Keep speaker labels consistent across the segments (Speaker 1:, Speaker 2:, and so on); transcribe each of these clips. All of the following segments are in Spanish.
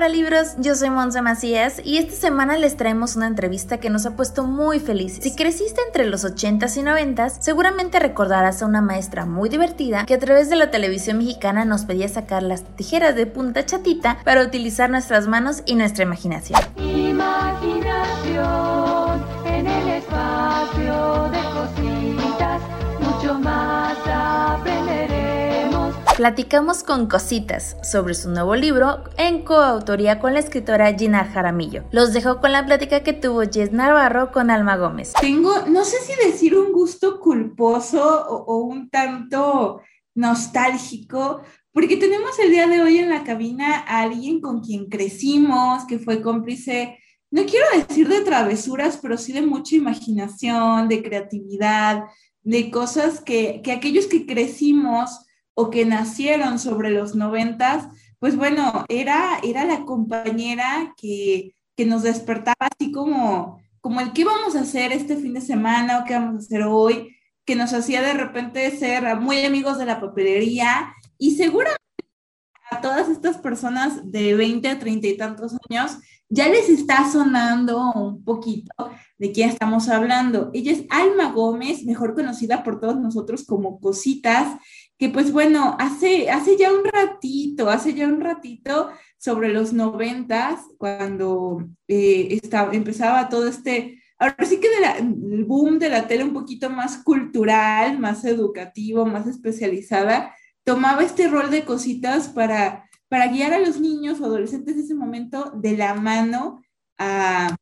Speaker 1: para libros, yo soy Monza Macías y esta semana les traemos una entrevista que nos ha puesto muy felices. Si creciste entre los 80s y 90s, seguramente recordarás a una maestra muy divertida que a través de la televisión mexicana nos pedía sacar las tijeras de punta chatita para utilizar nuestras manos y nuestra imaginación.
Speaker 2: Imaginación en el espacio de cositas, mucho más
Speaker 1: platicamos con Cositas sobre su nuevo libro en coautoría con la escritora Gina Jaramillo. Los dejo con la plática que tuvo Jess Navarro con Alma Gómez.
Speaker 3: Tengo, no sé si decir un gusto culposo o, un tanto nostálgico, porque tenemos el día de hoy en la cabina a alguien con quien crecimos, que fue cómplice, no quiero decir de travesuras, pero sí de mucha imaginación, de creatividad, de cosas que, que aquellos que crecimos o que nacieron sobre los noventas, pues bueno, era, era la compañera que, que nos despertaba así como, como el qué vamos a hacer este fin de semana o qué vamos a hacer hoy, que nos hacía de repente ser muy amigos de la papelería y seguramente a todas estas personas de 20 a 30 y tantos años ya les está sonando un poquito de quién estamos hablando. Ella es Alma Gómez, mejor conocida por todos nosotros como Cositas, que pues bueno, hace, hace ya un ratito, hace ya un ratito, sobre los noventas, cuando eh, estaba, empezaba todo este, ahora sí que el boom de la tele un poquito más cultural, más educativo, más especializada, tomaba este rol de cositas para, para guiar a los niños o adolescentes de ese momento de la mano a,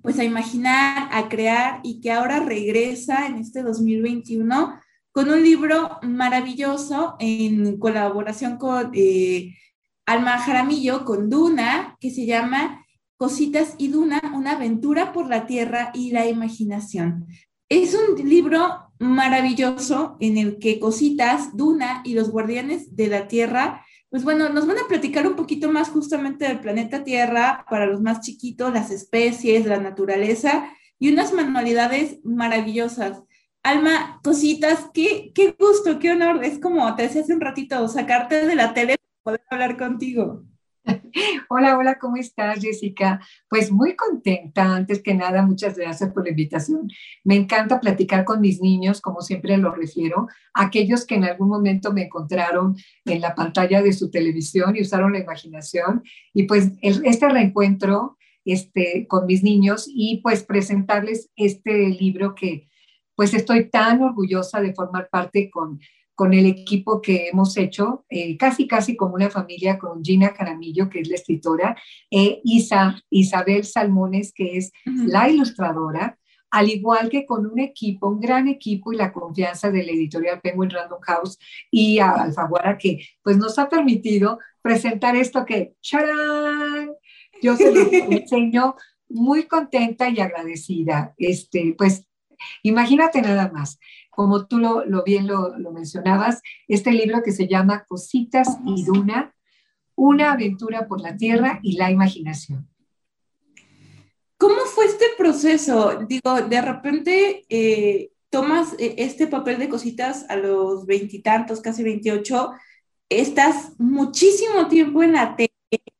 Speaker 3: pues a imaginar, a crear y que ahora regresa en este 2021 con un libro maravilloso en colaboración con eh, Alma Jaramillo, con Duna, que se llama Cositas y Duna, una aventura por la tierra y la imaginación. Es un libro maravilloso en el que Cositas, Duna y los guardianes de la tierra, pues bueno, nos van a platicar un poquito más justamente del planeta Tierra para los más chiquitos, las especies, la naturaleza y unas manualidades maravillosas. Alma, cositas, qué, qué gusto, qué honor. Es como te decía hace un ratito, sacarte de la tele para poder hablar contigo.
Speaker 4: Hola, hola, ¿cómo estás, Jessica? Pues muy contenta. Antes que nada, muchas gracias por la invitación. Me encanta platicar con mis niños, como siempre lo refiero, aquellos que en algún momento me encontraron en la pantalla de su televisión y usaron la imaginación. Y pues este reencuentro este, con mis niños y pues presentarles este libro que pues estoy tan orgullosa de formar parte con, con el equipo que hemos hecho, eh, casi casi como una familia, con Gina Caramillo, que es la escritora, e Isa, Isabel Salmones, que es la ilustradora, al igual que con un equipo, un gran equipo y la confianza de la editorial Penguin Random House y a Alfaguara, que pues nos ha permitido presentar esto que, ¡charán! Yo se lo enseño muy contenta y agradecida. Este, pues Imagínate nada más, como tú lo, bien lo, mencionabas, este libro que se llama Cositas y Duna, una aventura por la tierra y la imaginación.
Speaker 3: ¿Cómo fue este proceso? Digo, de repente eh, tomas eh, este papel de cositas a los veintitantos, casi veintiocho, estás muchísimo tiempo en la tele,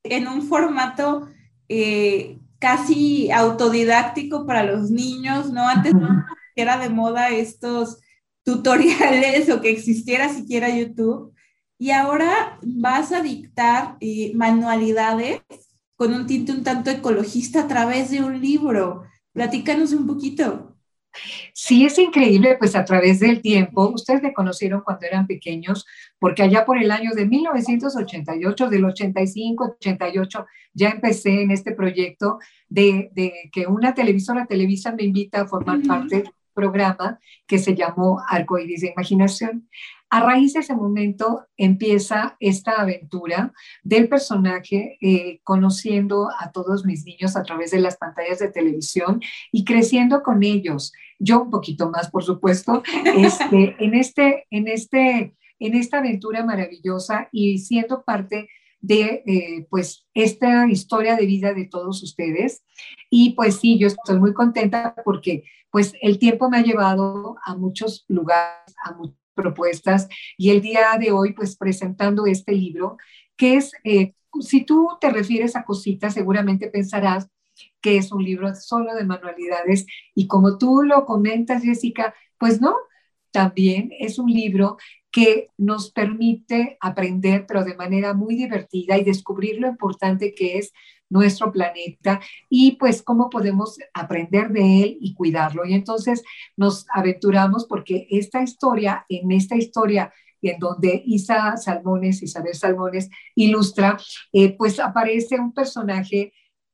Speaker 3: en un formato eh, casi autodidáctico para los niños, ¿no? Antes no era de moda estos tutoriales o que existiera siquiera YouTube. Y ahora vas a dictar eh, manualidades con un tinte un tanto ecologista a través de un libro. Platícanos un poquito.
Speaker 4: Sí, es increíble, pues a través del tiempo, ustedes me conocieron cuando eran pequeños, porque allá por el año de 1988, del 85, 88, ya empecé en este proyecto de, que una televisora Televisa me invita a formar parte de programa que se llamó Arcoíris de Imaginación. A raíz de ese momento empieza esta aventura del personaje eh, conociendo a todos mis niños a través de las pantallas de televisión y creciendo con ellos. Yo un poquito más, por supuesto, este, en, este, en, este, en esta aventura maravillosa y siendo parte de eh, pues esta historia de vida de todos ustedes. Y pues sí, yo estoy muy contenta porque pues el tiempo me ha llevado a muchos lugares, a muchas propuestas y el día de hoy pues presentando este libro que es eh, si tú te refieres a cositas, seguramente pensarás que es un libro solo de manualidades y como tú lo comentas, Jessica, pues no, también es un libro que nos permite aprender, pero de manera muy divertida y descubrir lo importante que es nuestro planeta y pues cómo podemos aprender de él y cuidarlo. Y entonces nos aventuramos porque esta historia, en esta historia en donde Isa Salmones, Isabel Salmones ilustra, eh, pues aparece un personaje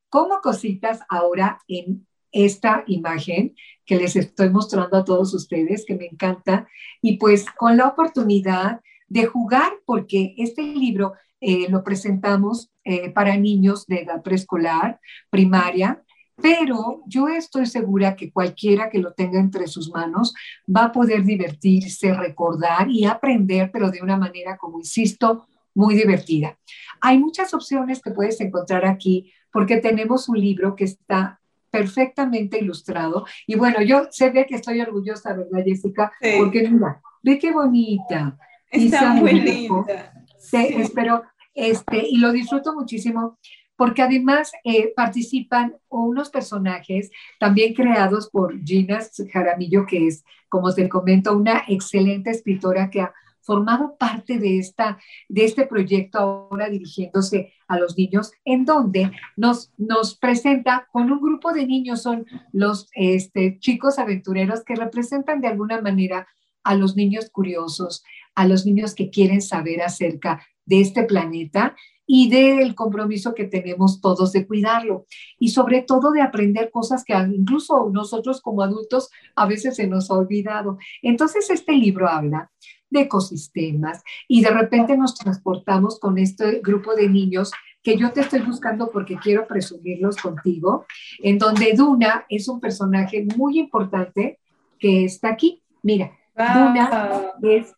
Speaker 4: como cositas ahora en esta imagen que les estoy mostrando a todos ustedes, que me encanta, y pues con la oportunidad de jugar, porque este libro eh, lo presentamos eh, para niños de edad preescolar, primaria, pero yo estoy segura que cualquiera que lo tenga entre sus manos va a poder divertirse, recordar y aprender, pero de una manera, como insisto, muy divertida. Hay muchas opciones que puedes encontrar aquí porque tenemos un libro que está perfectamente ilustrado. Y bueno, yo sé que estoy orgullosa, ¿verdad, Jessica? Porque mira, ve qué bonita.
Speaker 3: Está muy linda.
Speaker 4: Sí, espero, este, y lo disfruto muchísimo porque además eh, participan unos personajes también creados por Gina Jaramillo, que es, como te comento, una excelente escritora que ha formado parte de, esta, de este proyecto ahora dirigiéndose a los niños, en donde nos, nos presenta con un grupo de niños, son los este, chicos aventureros que representan de alguna manera a los niños curiosos, a los niños que quieren saber acerca de este planeta y del compromiso que tenemos todos de cuidarlo y sobre todo de aprender cosas que incluso nosotros como adultos a veces se nos ha olvidado. Entonces este libro habla de ecosistemas y de repente nos transportamos con este grupo de niños que yo te estoy buscando porque quiero presumirlos contigo, en donde Duna es un personaje muy importante que está aquí. Mira, Duna es,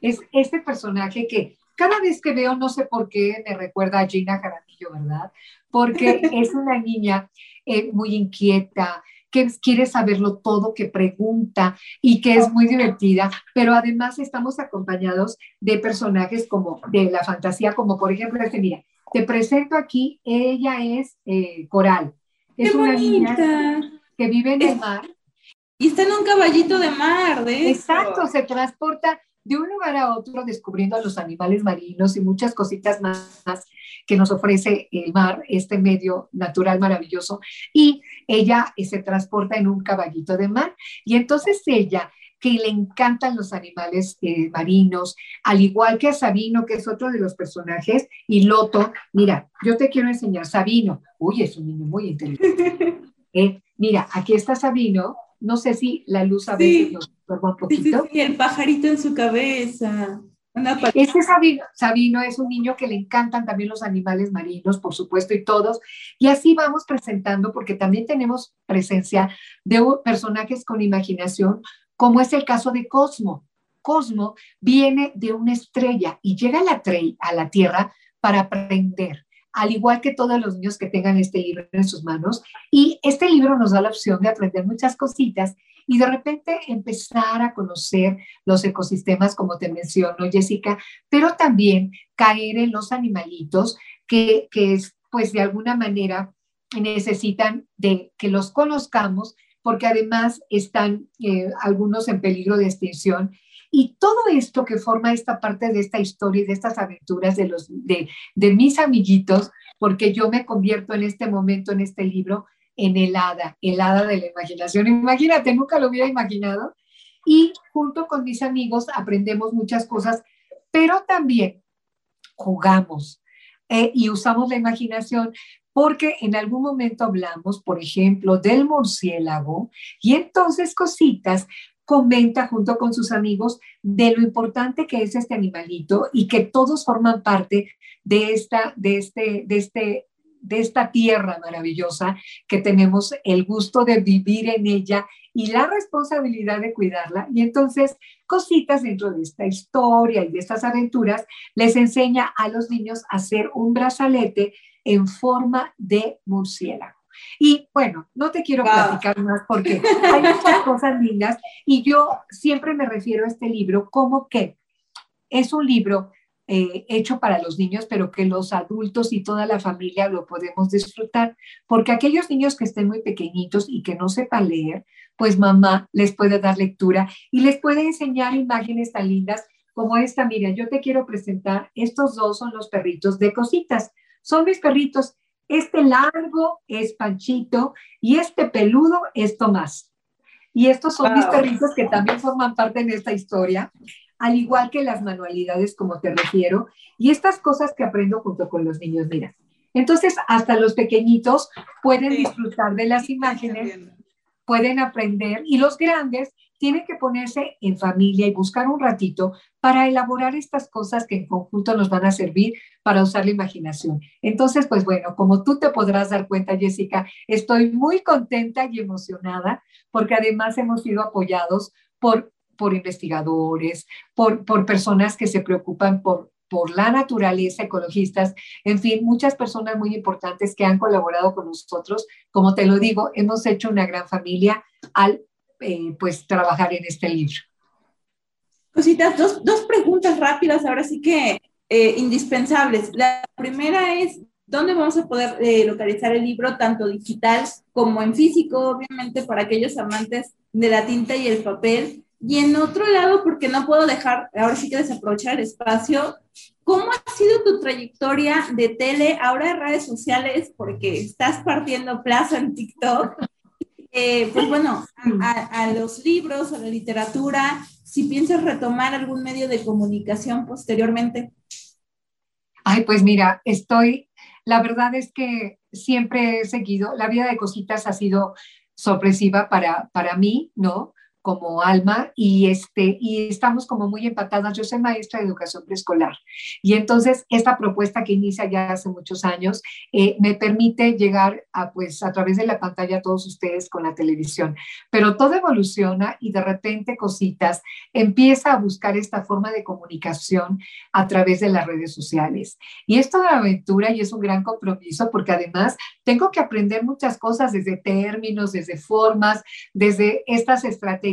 Speaker 4: es este personaje que cada vez que veo, no sé por qué, me recuerda a Gina Jaramillo, ¿verdad? Porque es una niña eh, muy inquieta, que quiere saberlo todo, que pregunta y que es muy divertida, pero además estamos acompañados de personajes como de la fantasía, como por ejemplo este, mira, te presento aquí, ella es eh, Coral, es una niña que vive en el mar.
Speaker 3: Y está en un caballito de mar, de
Speaker 4: Exacto, se transporta de un lugar a otro descubriendo a los animales marinos y muchas cositas más que nos ofrece el mar, este medio natural maravilloso. Y ella eh, se transporta en un caballito de mar. Y entonces ella que le encantan los animales eh, marinos, al igual que a Sabino, que es otro de los personajes, y Loto. Mira, yo te quiero enseñar, Sabino, uy, es un niño muy inteligente. Eh, mira, aquí está Sabino, no sé si la luz a veces nos un poquito.
Speaker 3: Sí, el pajarito en su cabeza.
Speaker 4: Este Sabino, Sabino es un niño que le encantan también los animales marinos, por supuesto, y todos. Y así vamos presentando, porque también tenemos presencia de personajes con imaginación, como es el caso de Cosmo. Cosmo viene de una estrella y llega a la, a la Tierra para aprender, al igual que todos los niños que tengan este libro en sus manos. Y este libro nos da la opción de aprender muchas cositas y de repente empezar a conocer los ecosistemas, como te menciono, Jessica, pero también caer en los animalitos que, que pues de alguna manera necesitan de que los conozcamos porque además están eh, algunos en peligro de extinción. Y todo esto que forma esta parte de esta historia y de estas aventuras de, los, de, de mis amiguitos, porque yo me convierto en este momento, en este libro, en el hada, el hada de la imaginación. Imagínate, nunca lo hubiera imaginado. Y junto con mis amigos aprendemos muchas cosas, pero también jugamos eh, y usamos la imaginación porque en algún momento hablamos, por ejemplo, del murciélago y entonces cositas comenta junto con sus amigos de lo importante que es este animalito y que todos forman parte de esta de este de este de esta tierra maravillosa que tenemos el gusto de vivir en ella y la responsabilidad de cuidarla. Y entonces, cositas dentro de esta historia y de estas aventuras, les enseña a los niños a hacer un brazalete en forma de murciélago. Y bueno, no te quiero platicar más porque hay muchas cosas lindas y yo siempre me refiero a este libro como que es un libro eh, hecho para los niños, pero que los adultos y toda la familia lo podemos disfrutar, porque aquellos niños que estén muy pequeñitos y que no sepan leer, pues mamá les puede dar lectura y les puede enseñar imágenes tan lindas como esta. Mira, yo te quiero presentar, estos dos son los perritos de cositas, son mis perritos. Este largo es Panchito y este peludo es Tomás. Y estos son mis perritos que también forman parte de esta historia al igual que las manualidades como te refiero, y estas cosas que aprendo junto con los niños, mira. Entonces, hasta los pequeñitos pueden disfrutar de las imágenes, pueden aprender, y los grandes tienen que ponerse en familia y buscar un ratito para elaborar estas cosas que en conjunto nos van a servir para usar la imaginación. Entonces, pues bueno, como tú te podrás dar cuenta, Jessica, estoy muy contenta y emocionada porque además hemos sido apoyados por por investigadores, por, por personas que se preocupan por, por la naturaleza, ecologistas, en fin, muchas personas muy importantes que han colaborado con nosotros. Como te lo digo, hemos hecho una gran familia al eh, pues trabajar en este libro.
Speaker 3: Cositas, dos, dos preguntas rápidas, ahora sí que eh, indispensables. La primera es, ¿dónde vamos a poder eh, localizar el libro, tanto digital como en físico, obviamente para aquellos amantes de la tinta y el papel? Y en otro lado, porque no puedo dejar, ahora sí que desaprovechar el espacio, ¿cómo ha sido tu trayectoria de tele, ahora de redes sociales, porque estás partiendo plaza en TikTok? Eh, pues bueno, a, a, los libros, a la literatura, si piensas retomar algún medio de comunicación posteriormente.
Speaker 4: Ay, pues mira, estoy, la verdad es que siempre he seguido, la vida de cositas ha sido sorpresiva para, para mí, ¿no? Como Alma y, este, y estamos como muy empatadas. Yo soy maestra de educación preescolar y entonces esta propuesta que inicia ya hace muchos años eh, me permite llegar a, pues, a través de la pantalla a todos ustedes con la televisión. Pero todo evoluciona y de repente cositas empieza a buscar esta forma de comunicación a través de las redes sociales. Y esto de aventura y es un gran compromiso porque además tengo que aprender muchas cosas desde términos, desde formas, desde estas estrategias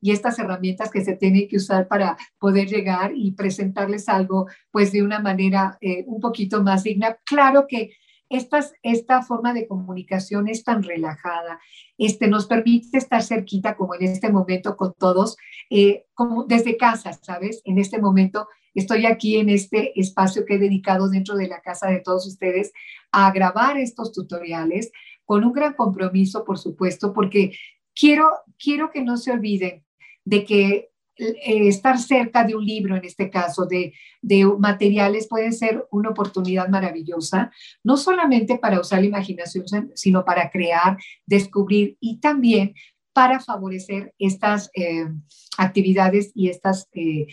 Speaker 4: y estas herramientas que se tienen que usar para poder llegar y presentarles algo pues de una manera eh, un poquito más digna. Claro que estas, esta forma de comunicación es tan relajada, este, nos permite estar cerquita como en este momento con todos, eh, como desde casa, ¿sabes? En este momento estoy aquí en este espacio que he dedicado dentro de la casa de todos ustedes a grabar estos tutoriales con un gran compromiso, por supuesto, porque quiero, quiero que no se olviden de que eh, estar cerca de un libro, en este caso, de, de, materiales, puede ser una oportunidad maravillosa, no solamente para usar la imaginación, sino para crear, descubrir y también para favorecer estas eh, actividades y estas eh,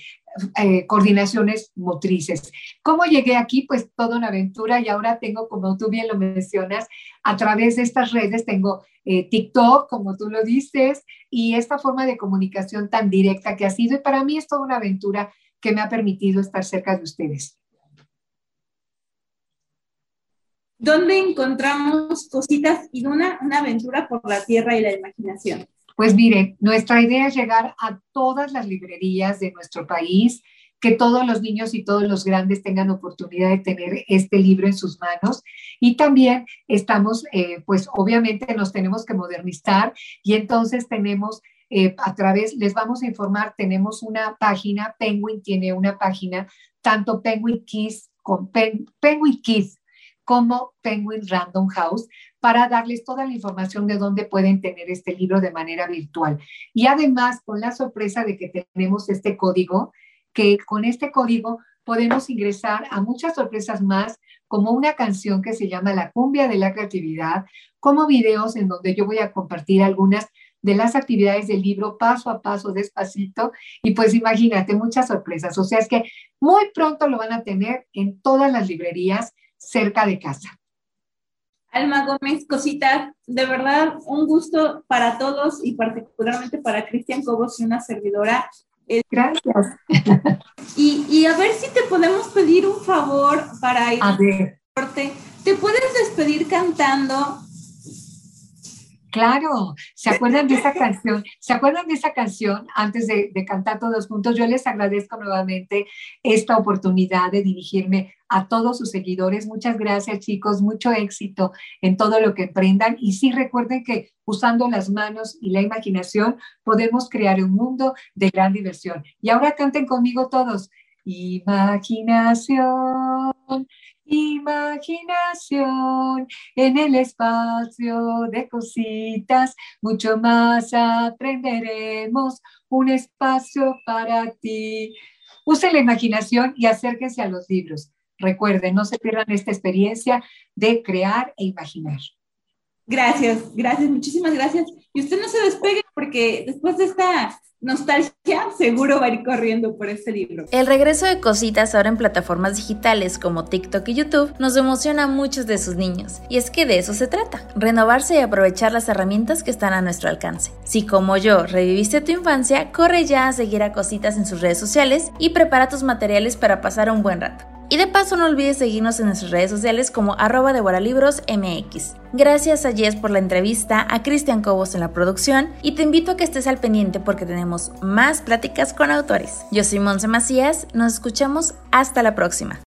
Speaker 4: eh, coordinaciones motrices. ¿Cómo llegué aquí? Pues toda una aventura y ahora tengo, como tú bien lo mencionas, a través de estas redes tengo TikTok, como tú lo dices, y esta forma de comunicación tan directa que ha sido, y para mí es toda una aventura que me ha permitido estar cerca de ustedes.
Speaker 3: ¿Dónde encontramos cositas y una, una aventura por la tierra y la imaginación?
Speaker 4: Pues mire, nuestra idea es llegar a todas las librerías de nuestro país, que todos los niños y todos los grandes tengan oportunidad de tener este libro en sus manos. Y también estamos, eh, pues obviamente nos tenemos que modernizar y entonces tenemos eh, a través, les vamos a informar, tenemos una página, Penguin tiene una página, tanto Penguin Kids, con Penguin Kids como Penguin Random House para darles toda la información de dónde pueden tener este libro de manera virtual. Y además, con la sorpresa de que tenemos este código, que con este código podemos ingresar a muchas sorpresas más, como una canción que se llama La cumbia de la creatividad, como videos en donde yo voy a compartir algunas de las actividades del libro paso a paso, despacito, y pues imagínate, muchas sorpresas. O sea, es que muy pronto lo van a tener en todas las librerías cerca de casa.
Speaker 3: Alma Gómez, cositas, de verdad un gusto para todos y particularmente para Cristian Cobos y una servidora.
Speaker 4: Gracias.
Speaker 3: Y, y, a ver si te podemos pedir un favor para ir
Speaker 4: a ver.
Speaker 3: ¿Te puedes despedir cantando?
Speaker 4: Claro, ¿se acuerdan de esa canción? ¿Se acuerdan de esa canción antes de, cantar todos juntos? Yo les agradezco nuevamente esta oportunidad de dirigirme a todos sus seguidores. Muchas gracias, chicos. Mucho éxito en todo lo que emprendan. Y sí, recuerden que usando las manos y la imaginación podemos crear un mundo de gran diversión. Y ahora canten conmigo todos. Imaginación, imaginación en el espacio de cositas, mucho más aprenderemos, un espacio para ti. Use la imaginación y acérquense a los libros. Recuerden, no se pierdan esta experiencia de crear e imaginar.
Speaker 3: Gracias, gracias, muchísimas gracias. Y usted no se despegue porque después de esta nostalgia, seguro va a ir corriendo por este libro.
Speaker 1: El regreso de cositas ahora en plataformas digitales como TikTok y YouTube nos emociona a muchos de sus niños. Y es que de eso se trata, renovarse y aprovechar las herramientas que están a nuestro alcance. Si como yo reviviste tu infancia, corre ya a seguir a cositas en sus redes sociales y prepara tus materiales para pasar un buen rato. Y de paso no olvides seguirnos en nuestras redes sociales como arroba MX. Gracias a Jess por la entrevista, a Cristian Cobos en la producción y te invito a que estés al pendiente porque tenemos más pláticas con autores. Yo soy Monse Macías, nos escuchamos hasta la próxima.